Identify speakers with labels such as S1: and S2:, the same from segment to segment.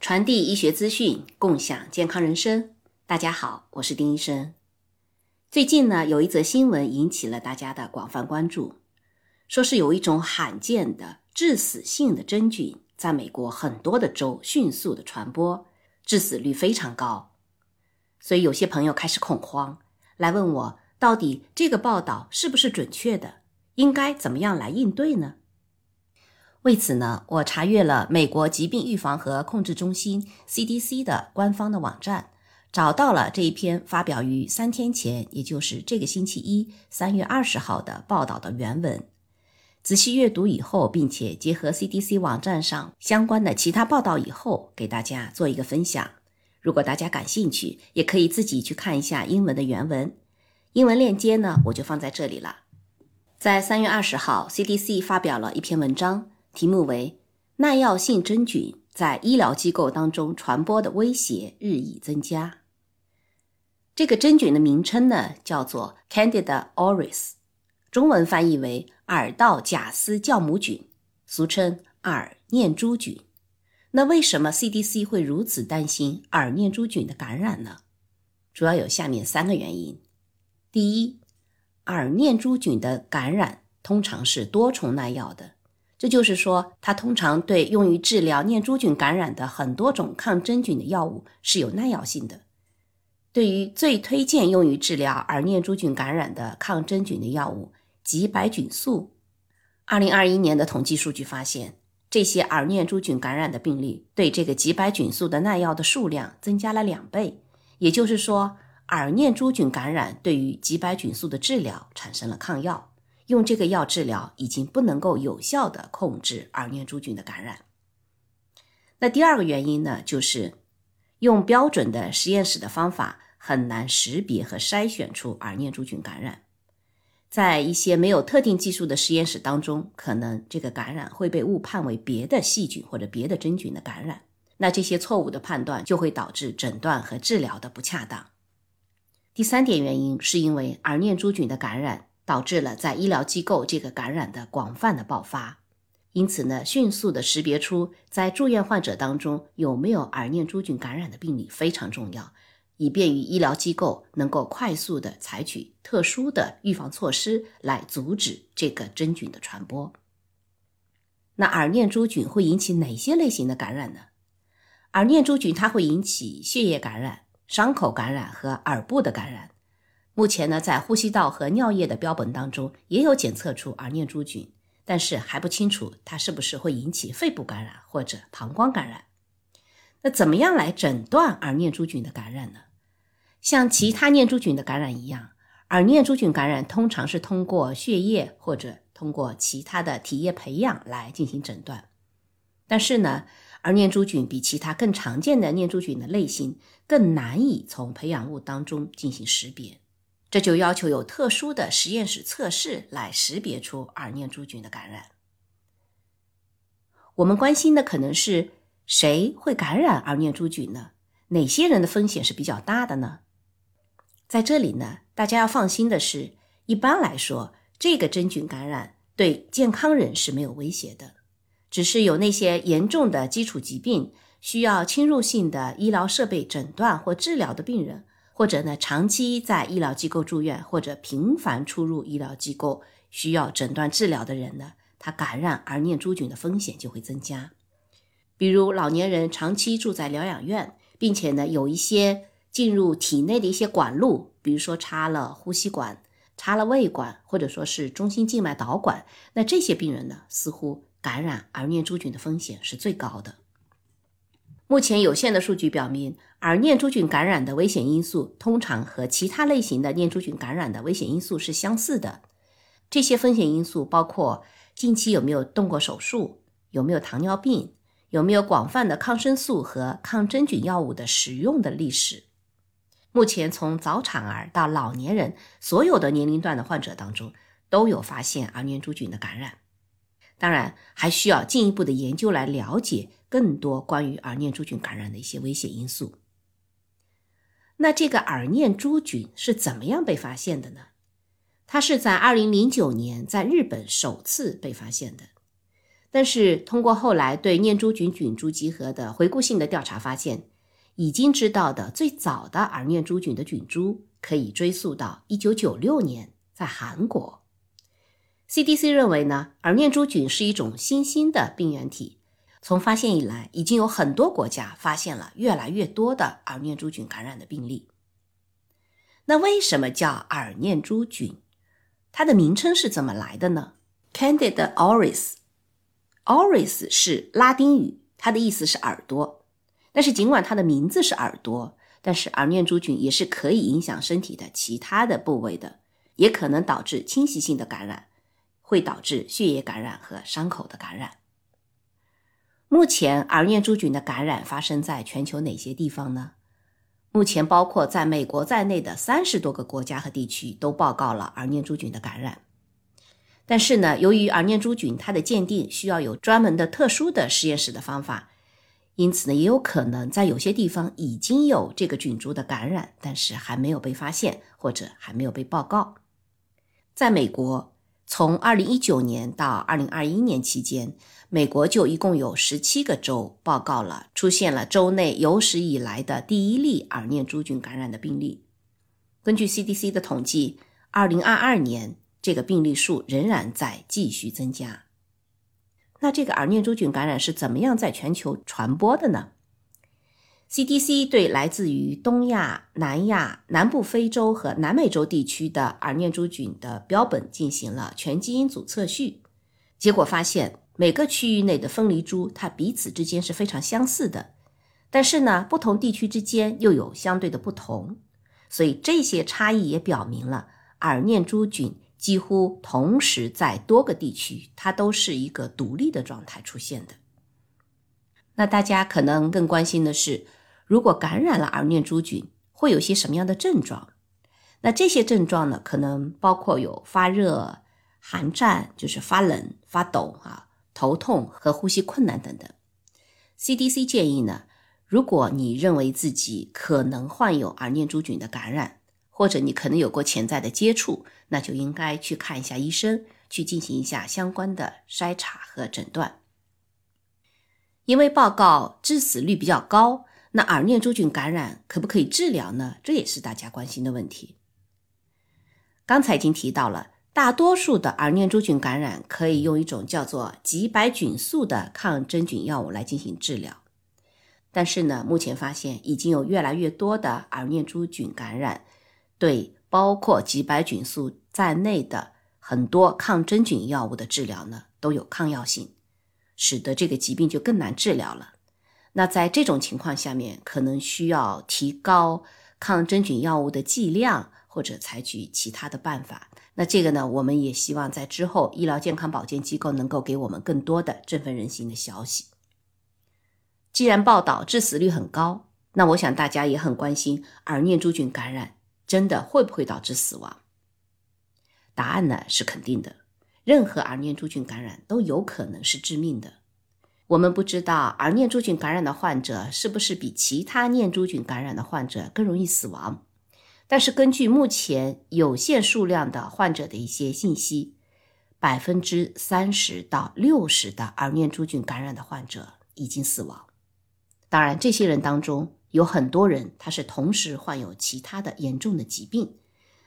S1: 传递医学资讯，共享健康人生。大家好，我是丁医生。最近呢，有一则新闻引起了大家的广泛关注，说是有一种罕见的致死性的真菌，在美国很多的州迅速的传播，致死率非常高。所以有些朋友开始恐慌，来问我，到底这个报道是不是准确的？应该怎么样来应对呢？为此呢，我查阅了美国疾病预防和控制中心 （CDC） 的官方的网站，找到了这一篇发表于三天前，也就是这个星期一，三月二十号的报道的原文。仔细阅读以后，并且结合 CDC 网站上相关的其他报道以后，给大家做一个分享。如果大家感兴趣，也可以自己去看一下英文的原文。英文链接呢，我就放在这里了。在三月二十号，CDC 发表了一篇文章。题目为“耐药性真菌在医疗机构当中传播的威胁日益增加”。这个真菌的名称呢，叫做 Candida auris，中文翻译为耳道假丝酵母菌，俗称耳念珠菌。那为什么 CDC 会如此担心耳念珠菌的感染呢？主要有下面三个原因：第一，耳念珠菌的感染通常是多重耐药的。这就是说，它通常对用于治疗念珠菌感染的很多种抗真菌的药物是有耐药性的。对于最推荐用于治疗耳念珠菌感染的抗真菌的药物吉白菌素，二零二一年的统计数据发现，这些耳念珠菌感染的病例对这个吉白菌素的耐药的数量增加了两倍。也就是说，耳念珠菌感染对于吉白菌素的治疗产生了抗药。用这个药治疗已经不能够有效的控制耳念珠菌的感染。那第二个原因呢，就是用标准的实验室的方法很难识别和筛选出耳念珠菌感染。在一些没有特定技术的实验室当中，可能这个感染会被误判为别的细菌或者别的真菌的感染。那这些错误的判断就会导致诊断和治疗的不恰当。第三点原因是因为耳念珠菌的感染。导致了在医疗机构这个感染的广泛的爆发，因此呢，迅速的识别出在住院患者当中有没有耳念珠菌感染的病例非常重要，以便于医疗机构能够快速的采取特殊的预防措施来阻止这个真菌的传播。那耳念珠菌会引起哪些类型的感染呢？耳念珠菌它会引起血液感染、伤口感染和耳部的感染。目前呢，在呼吸道和尿液的标本当中也有检测出耳念珠菌，但是还不清楚它是不是会引起肺部感染或者膀胱感染。那怎么样来诊断耳念珠菌的感染呢？像其他念珠菌的感染一样，耳念珠菌感染通常是通过血液或者通过其他的体液培养来进行诊断。但是呢，而念珠菌比其他更常见的念珠菌的类型更难以从培养物当中进行识别。这就要求有特殊的实验室测试来识别出耳念珠菌的感染。我们关心的可能是谁会感染耳念珠菌呢？哪些人的风险是比较大的呢？在这里呢，大家要放心的是，一般来说，这个真菌感染对健康人是没有威胁的，只是有那些严重的基础疾病需要侵入性的医疗设备诊断或治疗的病人。或者呢，长期在医疗机构住院，或者频繁出入医疗机构需要诊断治疗的人呢，他感染耳念珠菌的风险就会增加。比如老年人长期住在疗养院，并且呢，有一些进入体内的一些管路，比如说插了呼吸管、插了胃管，或者说是中心静脉导管，那这些病人呢，似乎感染耳念珠菌的风险是最高的。目前有限的数据表明，耳念珠菌感染的危险因素通常和其他类型的念珠菌感染的危险因素是相似的。这些风险因素包括近期有没有动过手术、有没有糖尿病、有没有广泛的抗生素和抗真菌药物的使用的历史。目前，从早产儿到老年人，所有的年龄段的患者当中都有发现耳念珠菌的感染。当然，还需要进一步的研究来了解。更多关于耳念珠菌感染的一些危险因素。那这个耳念珠菌是怎么样被发现的呢？它是在2009年在日本首次被发现的。但是通过后来对念珠菌菌株集合的回顾性的调查发现，已经知道的最早的耳念珠菌的菌株可以追溯到1996年在韩国。CDC 认为呢，耳念珠菌是一种新兴的病原体。从发现以来，已经有很多国家发现了越来越多的耳念珠菌感染的病例。那为什么叫耳念珠菌？它的名称是怎么来的呢？Candida auris，auris 是拉丁语，它的意思是耳朵。但是尽管它的名字是耳朵，但是耳念珠菌也是可以影响身体的其他的部位的，也可能导致侵袭性的感染，会导致血液感染和伤口的感染。目前耳念珠菌的感染发生在全球哪些地方呢？目前包括在美国在内的三十多个国家和地区都报告了耳念珠菌的感染。但是呢，由于耳念珠菌它的鉴定需要有专门的特殊的实验室的方法，因此呢，也有可能在有些地方已经有这个菌株的感染，但是还没有被发现或者还没有被报告。在美国，从二零一九年到二零二一年期间。美国就一共有十七个州报告了出现了州内有史以来的第一例耳念珠菌感染的病例。根据 CDC 的统计，二零二二年这个病例数仍然在继续增加。那这个耳念珠菌感染是怎么样在全球传播的呢？CDC 对来自于东亚、南亚、南部非洲和南美洲地区的耳念珠菌的标本进行了全基因组测序，结果发现。每个区域内的分离株，它彼此之间是非常相似的，但是呢，不同地区之间又有相对的不同，所以这些差异也表明了耳念珠菌几乎同时在多个地区，它都是一个独立的状态出现的。那大家可能更关心的是，如果感染了耳念珠菌，会有些什么样的症状？那这些症状呢，可能包括有发热、寒战，就是发冷、发抖啊。头痛和呼吸困难等等，CDC 建议呢，如果你认为自己可能患有耳念珠菌的感染，或者你可能有过潜在的接触，那就应该去看一下医生，去进行一下相关的筛查和诊断。因为报告致死率比较高，那耳念珠菌感染可不可以治疗呢？这也是大家关心的问题。刚才已经提到了。大多数的耳念珠菌感染可以用一种叫做吉白菌素的抗真菌药物来进行治疗，但是呢，目前发现已经有越来越多的耳念珠菌感染对包括吉白菌素在内的很多抗真菌药物的治疗呢都有抗药性，使得这个疾病就更难治疗了。那在这种情况下面，可能需要提高抗真菌药物的剂量，或者采取其他的办法。那这个呢，我们也希望在之后医疗健康保健机构能够给我们更多的振奋人心的消息。既然报道致死率很高，那我想大家也很关心耳念珠菌感染真的会不会导致死亡？答案呢是肯定的，任何耳念珠菌感染都有可能是致命的。我们不知道耳念珠菌感染的患者是不是比其他念珠菌感染的患者更容易死亡。但是根据目前有限数量的患者的一些信息，百分之三十到六十的耳念珠菌感染的患者已经死亡。当然，这些人当中有很多人他是同时患有其他的严重的疾病，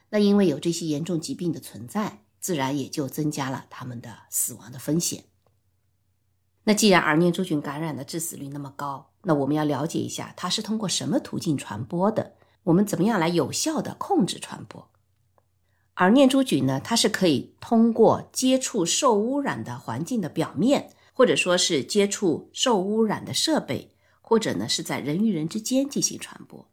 S1: 那因为有这些严重疾病的存在，自然也就增加了他们的死亡的风险。那既然耳念珠菌感染的致死率那么高，那我们要了解一下它是通过什么途径传播的。我们怎么样来有效的控制传播？而念珠菌呢？它是可以通过接触受污染的环境的表面，或者说是接触受污染的设备，或者呢是在人与人之间进行传播。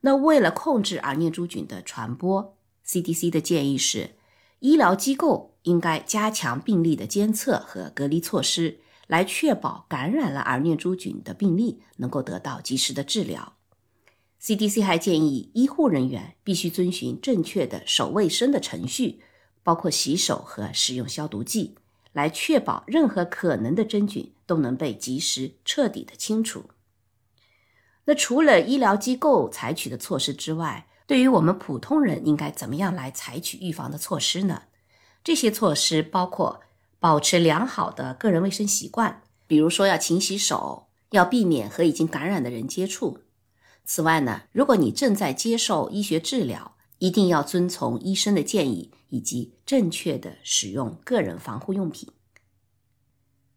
S1: 那为了控制耳念珠菌的传播，CDC 的建议是，医疗机构应该加强病例的监测和隔离措施，来确保感染了耳念珠菌的病例能够得到及时的治疗。CDC 还建议医护人员必须遵循正确的手卫生的程序，包括洗手和使用消毒剂，来确保任何可能的真菌都能被及时彻底的清除。那除了医疗机构采取的措施之外，对于我们普通人，应该怎么样来采取预防的措施呢？这些措施包括保持良好的个人卫生习惯，比如说要勤洗手，要避免和已经感染的人接触。此外呢，如果你正在接受医学治疗，一定要遵从医生的建议，以及正确的使用个人防护用品。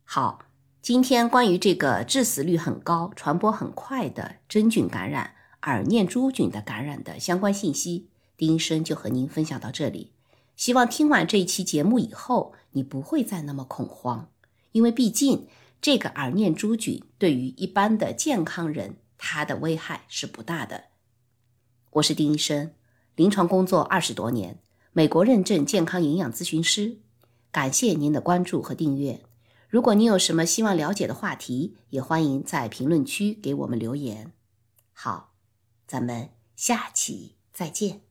S1: 好，今天关于这个致死率很高、传播很快的真菌感染——耳念珠菌的感染的相关信息，丁医生就和您分享到这里。希望听完这一期节目以后，你不会再那么恐慌，因为毕竟这个耳念珠菌对于一般的健康人，它的危害是不大的。我是丁医生，临床工作二十多年，美国认证健康营养咨询师。感谢您的关注和订阅。如果你有什么希望了解的话题，也欢迎在评论区给我们留言。好，咱们下期再见。